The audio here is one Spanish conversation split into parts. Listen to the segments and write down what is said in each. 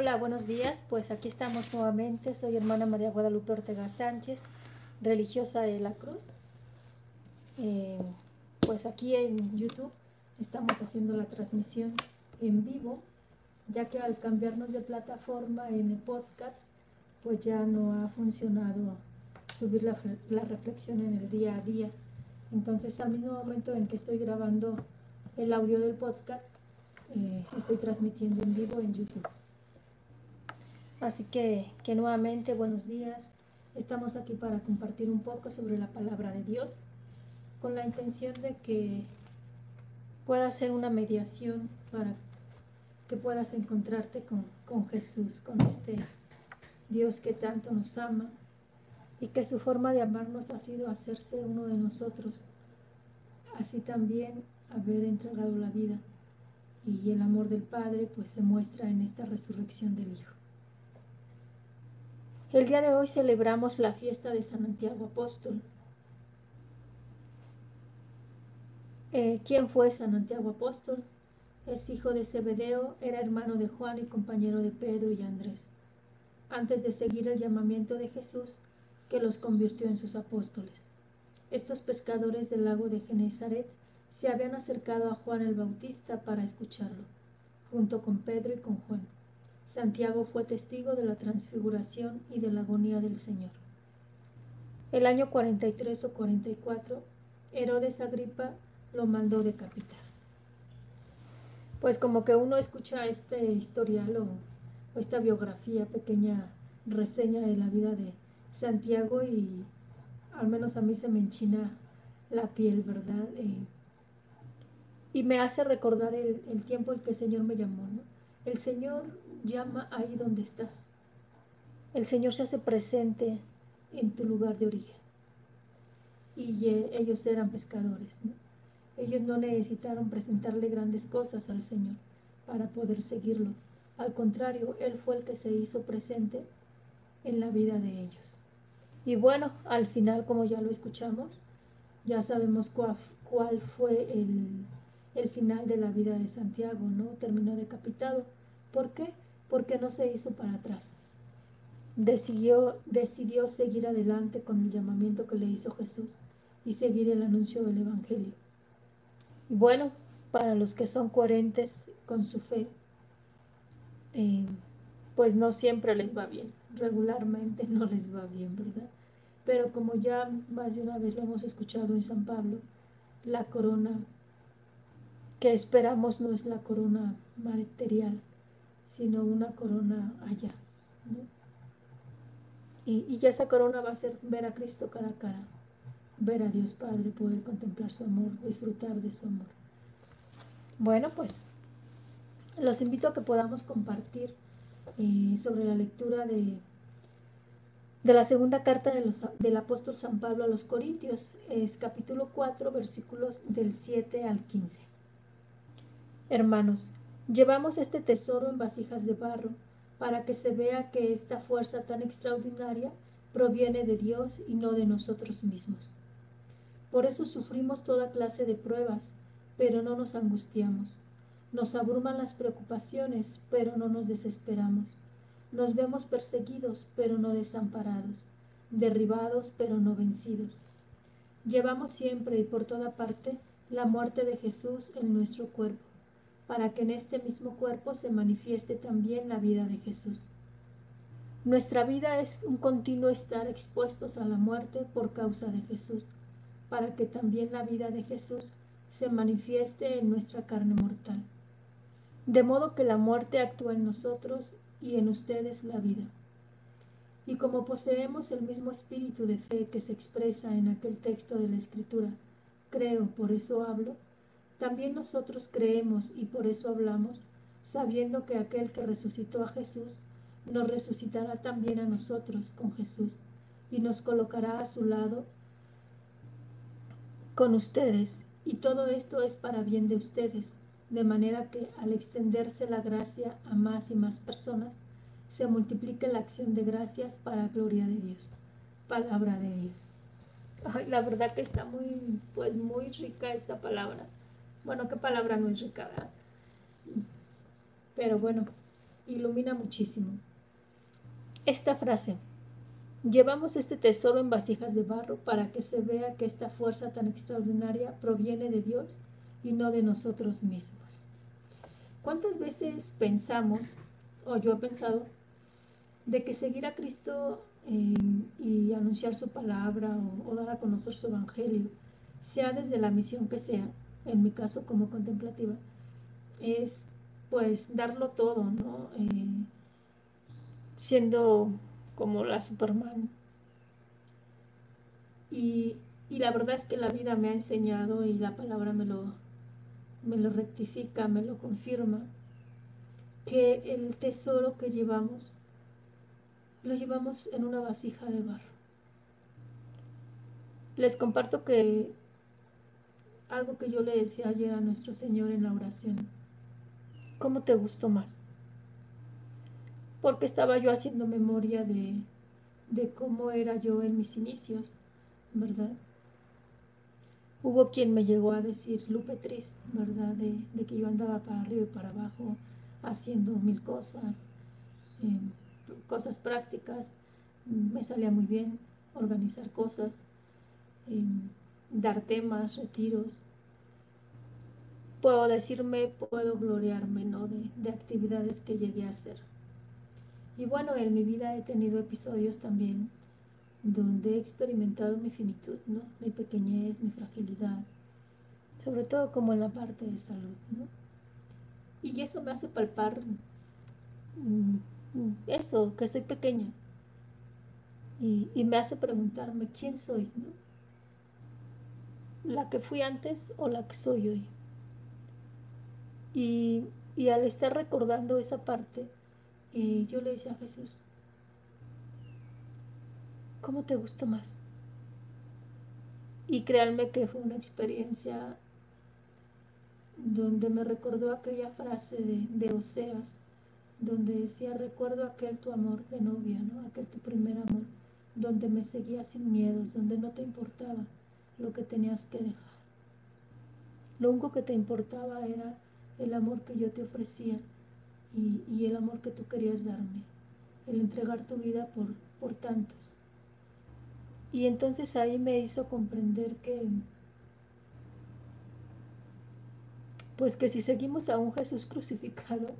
Hola, buenos días. Pues aquí estamos nuevamente. Soy hermana María Guadalupe Ortega Sánchez, religiosa de la Cruz. Eh, pues aquí en YouTube estamos haciendo la transmisión en vivo, ya que al cambiarnos de plataforma en el podcast, pues ya no ha funcionado subir la, reflexión en el día a día. Entonces, al mismo momento en que estoy grabando el audio del podcast, eh, estoy transmitiendo en vivo en YouTube. Así que, que nuevamente buenos días. Estamos aquí para compartir un poco sobre la palabra de Dios con la intención de que pueda ser una mediación para que puedas encontrarte con, con Jesús, con este Dios que tanto nos ama y que su forma de amarnos ha sido hacerse uno de nosotros, así también haber entregado la vida y el amor del Padre pues se muestra en esta resurrección del Hijo. El día de hoy celebramos la fiesta de San Santiago Apóstol. Eh, ¿Quién fue San Santiago Apóstol? Es hijo de Zebedeo, era hermano de Juan y compañero de Pedro y Andrés. Antes de seguir el llamamiento de Jesús, que los convirtió en sus apóstoles. Estos pescadores del lago de Genezaret se habían acercado a Juan el Bautista para escucharlo, junto con Pedro y con Juan. Santiago fue testigo de la transfiguración y de la agonía del Señor. El año 43 o 44, Herodes Agripa lo mandó decapitar. Pues como que uno escucha este historial o, esta biografía, pequeña reseña de la vida de Santiago y al menos a mí se me enchina la piel, ¿verdad? Eh, y me hace recordar el, tiempo en que el Señor me llamó. ¿no? El Señor llama ahí donde estás. El Señor se hace presente en tu lugar de origen. Y ellos eran pescadores. Ellos no necesitaron presentarle grandes cosas al Señor para poder seguirlo. Al contrario, Él fue el que se hizo presente en la vida de ellos. Y bueno, al final, como ya lo escuchamos, ya sabemos cuál, cuál fue el, el final de la vida de Santiago, ¿no? Terminó decapitado. ¿Por qué? Porque no se hizo para atrás. Decidió, decidió seguir adelante con el llamamiento que le hizo Jesús y seguir el anuncio del Evangelio. Y bueno, para los que son coherentes con su fe, eh, pues no siempre les va bien, regularmente no les va bien, ¿verdad? Pero como ya más de una vez lo hemos escuchado en San Pablo, la corona que esperamos no es la corona material, sino una corona allá. Y, y esa corona va a ser ver a Cristo cara a cara, ver a Dios Padre, poder contemplar su amor, disfrutar de su amor. Bueno, pues los invito a que podamos compartir eh, sobre la lectura de, de la segunda carta de los, del apóstol San Pablo a los Corintios, es capítulo 4, versículos del 7 al 15. Hermanos, llevamos este tesoro en vasijas de barro para que se vea que esta fuerza tan extraordinaria proviene de Dios y no de nosotros mismos. Por eso sufrimos toda clase de pruebas, pero no nos angustiamos. Nos abruman las preocupaciones, pero no nos desesperamos. Nos vemos perseguidos, pero no desamparados, derribados, pero no vencidos. Llevamos siempre y por toda parte la muerte de Jesús en nuestro cuerpo para que en este mismo cuerpo se manifieste también la vida de Jesús. Nuestra vida es un continuo estar expuestos a la muerte por causa de Jesús, para que también la vida de Jesús se manifieste en nuestra carne mortal. De modo que la muerte actúa en nosotros y en ustedes la vida. Y como poseemos el mismo espíritu de fe que se expresa en aquel texto de la Escritura, creo, por eso hablo, también nosotros creemos y por eso hablamos, sabiendo que aquel que resucitó a Jesús nos resucitará también a nosotros con Jesús y nos colocará a su lado con ustedes. Y todo esto es para bien de ustedes, de manera que al extenderse la gracia a más y más personas, se multiplique la acción de gracias para gloria de Dios. Palabra de Dios. La verdad que está muy, pues muy rica esta palabra. Bueno, qué palabra no es rica, Pero bueno, ilumina muchísimo. Esta frase, llevamos este tesoro en vasijas de barro para que se vea que esta fuerza tan extraordinaria proviene de Dios y no de nosotros mismos. ¿Cuántas veces pensamos, o yo he pensado, de que seguir a Cristo eh, y anunciar su palabra o, o dar a conocer su evangelio, sea desde la misión que sea, en mi caso como contemplativa, es pues darlo todo, ¿no? Eh, siendo como la Superman. Y, y, la verdad es que la vida me ha enseñado y la palabra me lo, me lo rectifica, me lo confirma, que el tesoro que llevamos lo llevamos en una vasija de barro. Les comparto que algo que yo le decía ayer a nuestro Señor en la oración. ¿Cómo te gustó más? Porque estaba yo haciendo memoria de, de cómo era yo en mis inicios, ¿verdad? Hubo quien me llegó a decir, Lupe Tris, ¿verdad? De, que yo andaba para arriba y para abajo haciendo mil cosas, eh, cosas prácticas, me salía muy bien organizar cosas, eh, dar temas, retiros, puedo decirme, puedo gloriarme, ¿no? De, de, actividades que llegué a hacer. Y bueno, en mi vida he tenido episodios también donde he experimentado mi finitud, ¿no? Mi pequeñez, mi fragilidad, sobre todo como en la parte de salud. Y eso me hace palpar mm, eso, que soy pequeña. Y, y me hace preguntarme quién soy, ¿no? ¿La que fui antes o la que soy hoy? Y, al estar recordando esa parte, eh, yo le decía a Jesús, ¿cómo te gustó más? Y créanme que fue una experiencia donde me recordó aquella frase de, de, Oseas, donde decía, recuerdo aquel tu amor de novia, ¿no? aquel tu primer amor, donde me seguía sin miedos, donde no te importaba lo que tenías que dejar. Lo único que te importaba era el amor que yo te ofrecía y, el amor que tú querías darme, el entregar tu vida por, por tantos. Y entonces ahí me hizo comprender que, pues que si seguimos a un Jesús crucificado,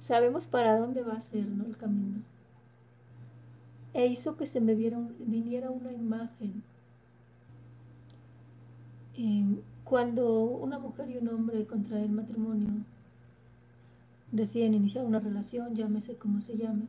sabemos para dónde va a ser ¿no? el camino. E hizo que se me viera, viniera una imagen. Cuando una mujer y un hombre contraen matrimonio, deciden iniciar una relación, llámese como se llame,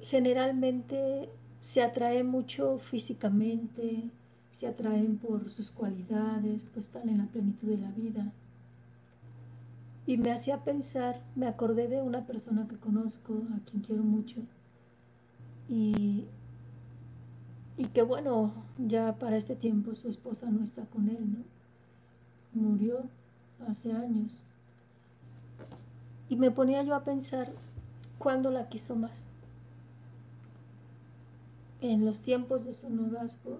generalmente se atraen mucho físicamente, se atraen por sus cualidades, pues están en la plenitud de la vida. Y me hacía pensar, me acordé de una persona que conozco, a quien quiero mucho, y y que bueno, ya para este tiempo su esposa no está con él, ¿no? Murió hace años. Y me ponía yo a pensar cuándo la quiso más. En los tiempos de su noviazgo,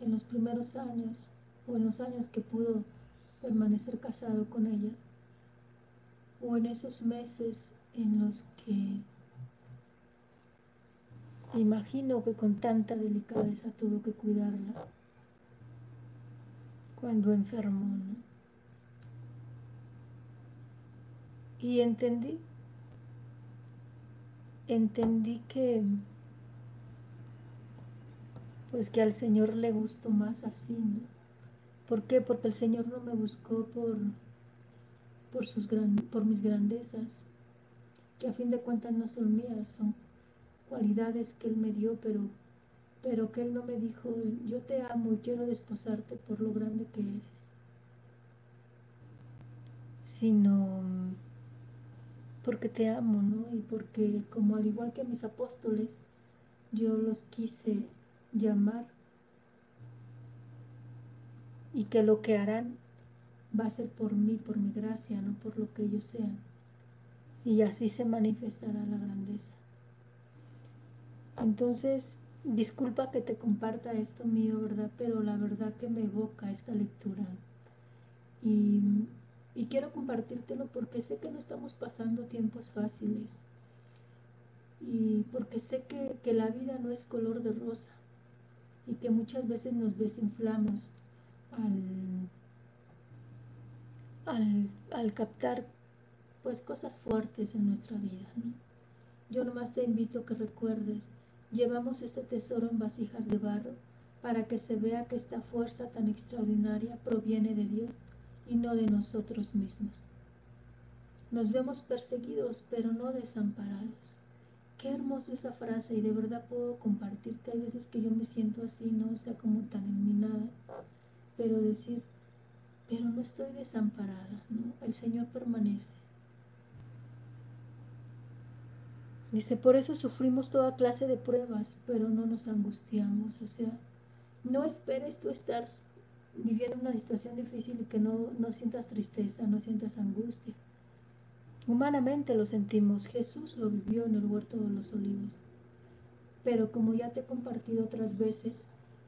en los primeros años, o en los años que pudo permanecer casado con ella, o en esos meses en los que Imagino que con tanta delicadeza tuvo que cuidarla cuando enfermó. ¿no? Y entendí, entendí que pues que al Señor le gustó más así, ¿no? ¿Por qué? Porque el Señor no me buscó por, por, sus gran, por mis grandezas, que a fin de cuentas no son mías, son cualidades que Él me dio, pero, pero que Él no me dijo, yo te amo y quiero desposarte por lo grande que eres, sino porque te amo, ¿no? Y porque como al igual que mis apóstoles, yo los quise llamar y que lo que harán va a ser por mí, por mi gracia, no por lo que ellos sean. Y así se manifestará la grandeza. Entonces, disculpa que te comparta esto mío, ¿verdad? Pero la verdad que me evoca esta lectura. Y, Y quiero compartírtelo porque sé que no estamos pasando tiempos fáciles. Y porque sé que, que la vida no es color de rosa. Y que muchas veces nos desinflamos al, al, captar pues cosas fuertes en nuestra vida. Yo nomás te invito a que recuerdes, llevamos este tesoro en vasijas de barro para que se vea que esta fuerza tan extraordinaria proviene de Dios y no de nosotros mismos. Nos vemos perseguidos, pero no desamparados. Qué hermoso esa frase y de verdad puedo compartirte. Hay veces que yo me siento así, ¿no? Sea, como tan enminada. Pero decir, pero no estoy desamparada, ¿no? El Señor permanece. Dice, por eso sufrimos toda clase de pruebas, pero no nos angustiamos. O sea, no esperes tú estar viviendo una situación difícil y que no, no sientas tristeza, no sientas angustia. Humanamente lo sentimos, Jesús lo vivió en el huerto de los olivos. Pero como ya te he compartido otras veces,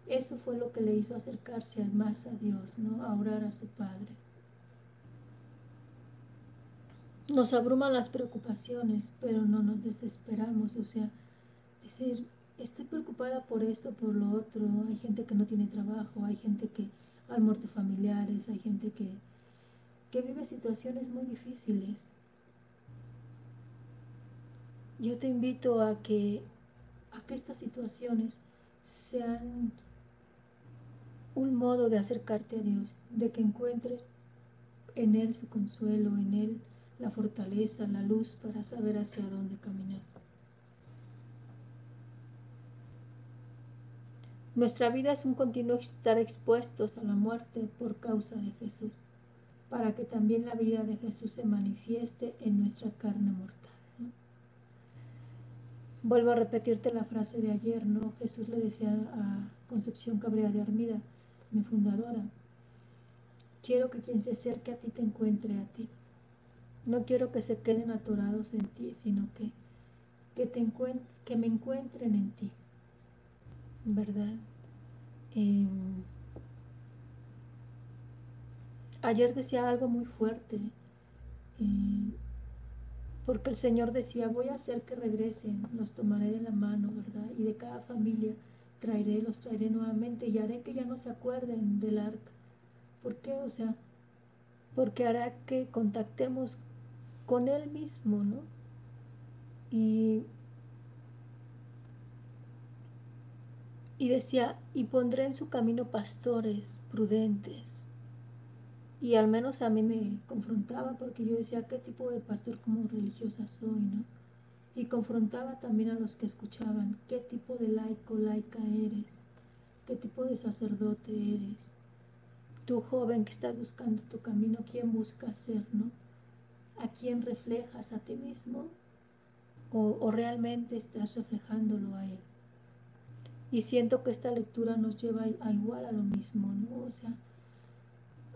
eso fue lo que le hizo acercarse más a Dios, ¿no? A orar a su Padre. Nos abruman las preocupaciones, pero no nos desesperamos, o sea, decir, estoy preocupada por esto, por lo otro, hay gente que no tiene trabajo, hay gente que han muerto familiares, hay gente que, que vive situaciones muy difíciles. Yo te invito a que, a que estas situaciones sean un modo de acercarte a Dios, de que encuentres en Él su consuelo, en Él la fortaleza, la luz para saber hacia dónde caminar. Nuestra vida es un continuo estar expuestos a la muerte por causa de Jesús, para que también la vida de Jesús se manifieste en nuestra carne mortal. Vuelvo a repetirte la frase de ayer, ¿no? Jesús le decía a Concepción Cabrera de Armida, mi fundadora, quiero que quien se acerque a ti te encuentre a ti. No quiero que se queden atorados en ti, sino que, que, que me encuentren en ti. ¿Verdad? Em, ayer decía algo muy fuerte, eh, porque el Señor decía, voy a hacer que regresen, los tomaré de la mano, ¿verdad? Y de cada familia traeré, los traeré nuevamente y haré que ya no se acuerden del arca. ¿Por qué? O sea, porque hará que contactemos con Él mismo, ¿no? Y Y decía, y pondré en su camino pastores prudentes. Y al menos a mí me confrontaba porque yo decía, ¿qué tipo de pastor como religiosa soy, no? Y confrontaba también a los que escuchaban, ¿qué tipo de laico, laica eres? ¿Qué tipo de sacerdote eres? Tú joven que estás buscando tu camino, ¿quién busca ser, no? ¿A quién reflejas? ¿A ti mismo? ¿O, realmente estás reflejándolo a Él? Y siento que esta lectura nos lleva a igual a lo mismo, ¿no? O sea,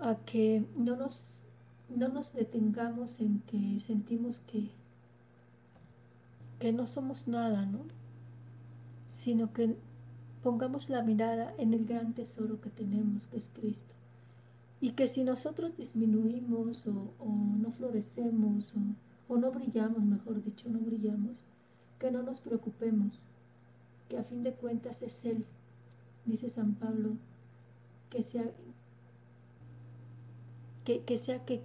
a que no nos, no nos detengamos en que sentimos que, que no somos nada, ¿no? Sino que pongamos la mirada en el gran tesoro que tenemos, que es Cristo. Y que si nosotros disminuimos o, no florecemos o, no brillamos, mejor dicho, no brillamos, que no nos preocupemos, que a fin de cuentas es Él, dice San Pablo, que sea que, sea que,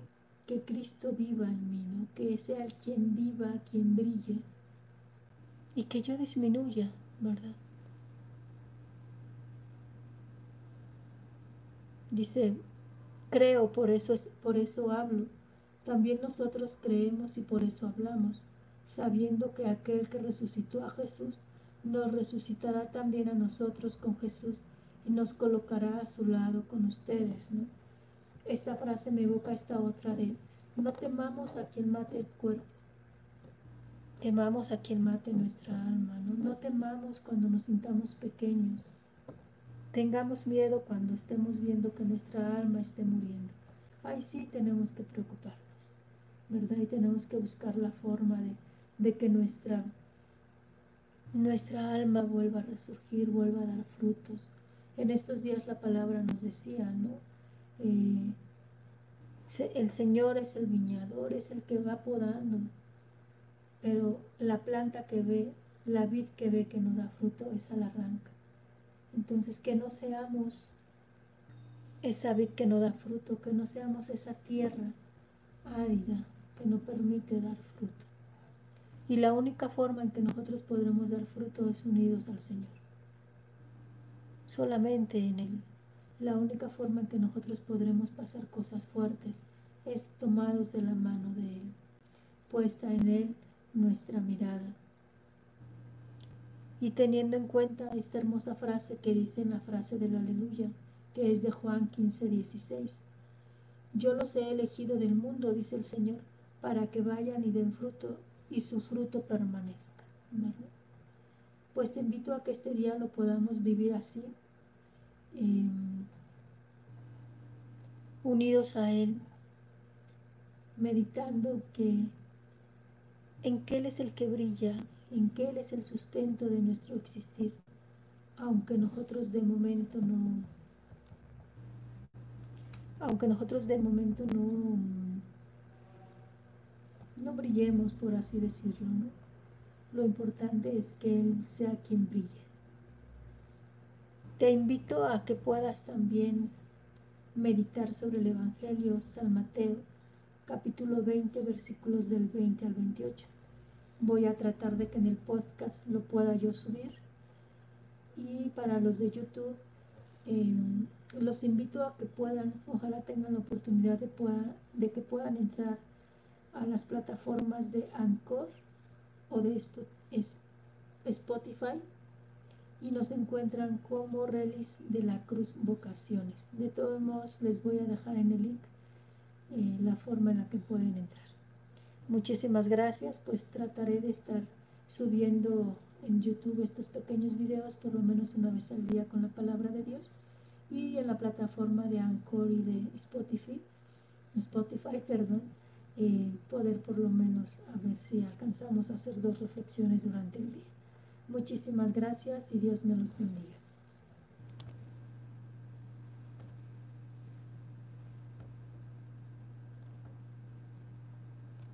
que, Cristo viva en mí, ¿no? que sea el quien viva, quien brille, y que yo disminuya, ¿verdad? Dice, creo, por eso, es, por eso hablo. También nosotros creemos y por eso hablamos, sabiendo que aquel que resucitó a Jesús nos resucitará también a nosotros con Jesús y nos colocará a su lado con ustedes. Esta frase me evoca esta otra de, no temamos a quien mate el cuerpo, temamos a quien mate nuestra alma, no temamos cuando nos sintamos pequeños, tengamos miedo cuando estemos viendo que nuestra alma esté muriendo. Ahí sí tenemos que preocuparnos, ¿verdad? Y tenemos que buscar la forma de, que nuestra nuestra alma vuelva a resurgir, vuelva a dar frutos. En estos días la palabra nos decía, ¿no? Eh, El Señor es el viñador, es el que va podando, pero la planta que ve, la vid que ve que no da fruto, esa la arranca. Entonces, que no seamos esa vid que no da fruto, que no seamos esa tierra árida que no permite dar fruto. Y la única forma en que nosotros podremos dar fruto es unidos al Señor. Solamente en Él. La única forma en que nosotros podremos pasar cosas fuertes es tomados de la mano de Él, puesta en Él nuestra mirada. Y teniendo en cuenta esta hermosa frase que dice en la frase del aleluya, que es de Juan 15, 16. Yo los he elegido del mundo, dice el Señor, para que vayan y den fruto y su fruto permanezca. Pues te invito a que este día lo podamos vivir así, em, unidos a Él, meditando que en que Él es el que brilla, en que Él es el sustento de nuestro existir, aunque nosotros de momento no, aunque nosotros de momento no, no brillemos, por así decirlo, ¿no? Lo importante es que Él sea quien brille. Te invito a que puedas también meditar sobre el Evangelio San Mateo, capítulo 20, versículos del 20 al 28. Voy a tratar de que en el podcast lo pueda yo subir. Y para los de YouTube, em, los invito a que puedan, ojalá tengan la oportunidad de, que puedan entrar a las plataformas de Anchor o de Spotify y nos encuentran como Relis de la Cruz Vocaciones. De todos modos, les voy a dejar en el link eh, la forma en la que pueden entrar. Muchísimas gracias, pues trataré de estar subiendo en YouTube estos pequeños videos por lo menos una vez al día con la palabra de Dios y en la plataforma de Anchor y de Spotify, Spotify perdón, eh, poder por lo menos a ver si alcanzamos a hacer dos reflexiones durante el día. Muchísimas gracias y Dios me los bendiga.